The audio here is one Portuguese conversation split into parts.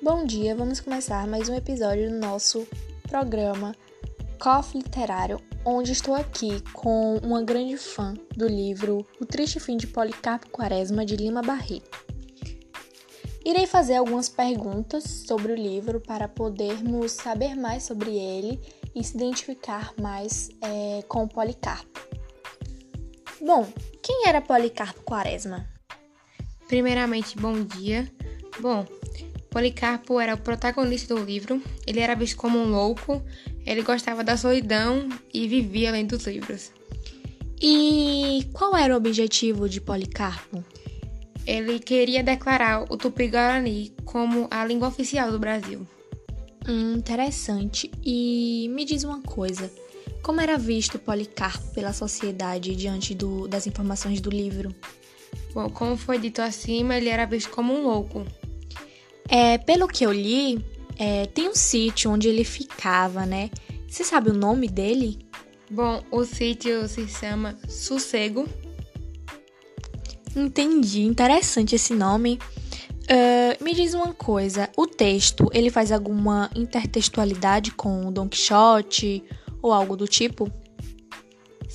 Bom dia, vamos começar mais um episódio do nosso programa Coffee Literário, onde estou aqui com uma grande fã do livro O Triste Fim de Policarpo Quaresma de Lima Barreto. Irei fazer algumas perguntas sobre o livro para podermos saber mais sobre ele e se identificar mais é, com o Policarpo. Bom, quem era Policarpo Quaresma? Primeiramente, bom dia. Bom, Policarpo era o protagonista do livro. Ele era visto como um louco, ele gostava da solidão e vivia além dos livros. E qual era o objetivo de Policarpo? Ele queria declarar o Tupi-Guarani como a língua oficial do Brasil. Hum, interessante. E me diz uma coisa: como era visto Policarpo pela sociedade diante do, das informações do livro? Bom, como foi dito acima, ele era visto como um louco. É, pelo que eu li, é, tem um sítio onde ele ficava, né? Você sabe o nome dele? Bom, o sítio se chama Sossego. Entendi, interessante esse nome. Uh, me diz uma coisa, o texto, ele faz alguma intertextualidade com Don Quixote ou algo do tipo?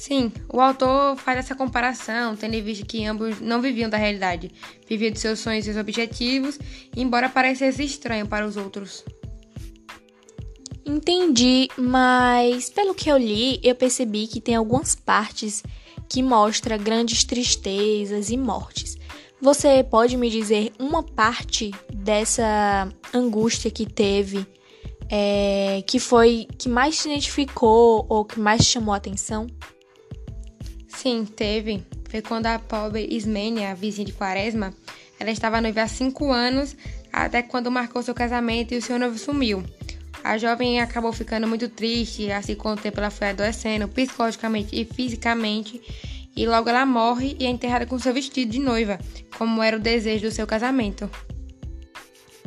Sim, o autor faz essa comparação, tendo em vista que ambos não viviam da realidade, viviam de seus sonhos e seus objetivos, embora parecesse estranho para os outros. Entendi, mas pelo que eu li, eu percebi que tem algumas partes que mostram grandes tristezas e mortes. Você pode me dizer uma parte dessa angústia que teve, é, que foi que mais te identificou ou que mais chamou a atenção? Sim, teve. Foi quando a pobre Ismênia, a vizinha de Quaresma, ela estava noiva há cinco anos, até quando marcou seu casamento e o seu noivo sumiu. A jovem acabou ficando muito triste, assim com o tempo ela foi adoecendo psicologicamente e fisicamente, e logo ela morre e é enterrada com seu vestido de noiva, como era o desejo do seu casamento.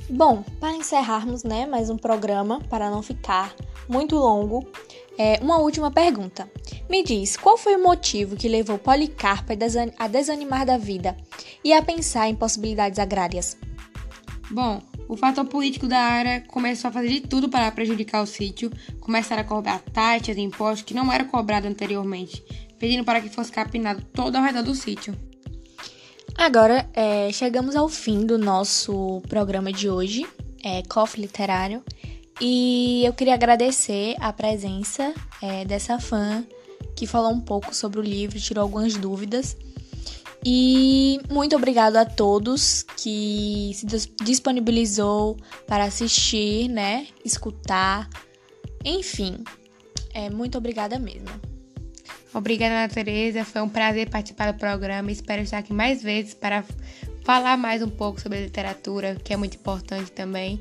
Bom, para encerrarmos, né, mais um programa, para não ficar muito longo, é, uma última pergunta. Me diz, qual foi o motivo que levou Policarpo a desanimar da vida e a pensar em possibilidades agrárias? Bom, o fator político da área começou a fazer de tudo para prejudicar o sítio, começaram a cobrar taxas e impostos que não eram cobrados anteriormente, pedindo para que fosse capinado todo ao redor do sítio. Agora, é, chegamos ao fim do nosso programa de hoje, é, Cofre Literário. E eu queria agradecer a presença é, dessa fã que falou um pouco sobre o livro, tirou algumas dúvidas. E muito obrigado a todos que se disponibilizou para assistir, né? Escutar. Enfim, é muito obrigada mesmo. Obrigada, Tereza. Foi um prazer participar do programa. Espero estar aqui mais vezes para falar mais um pouco sobre literatura, que é muito importante também.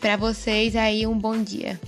Para vocês aí um bom dia.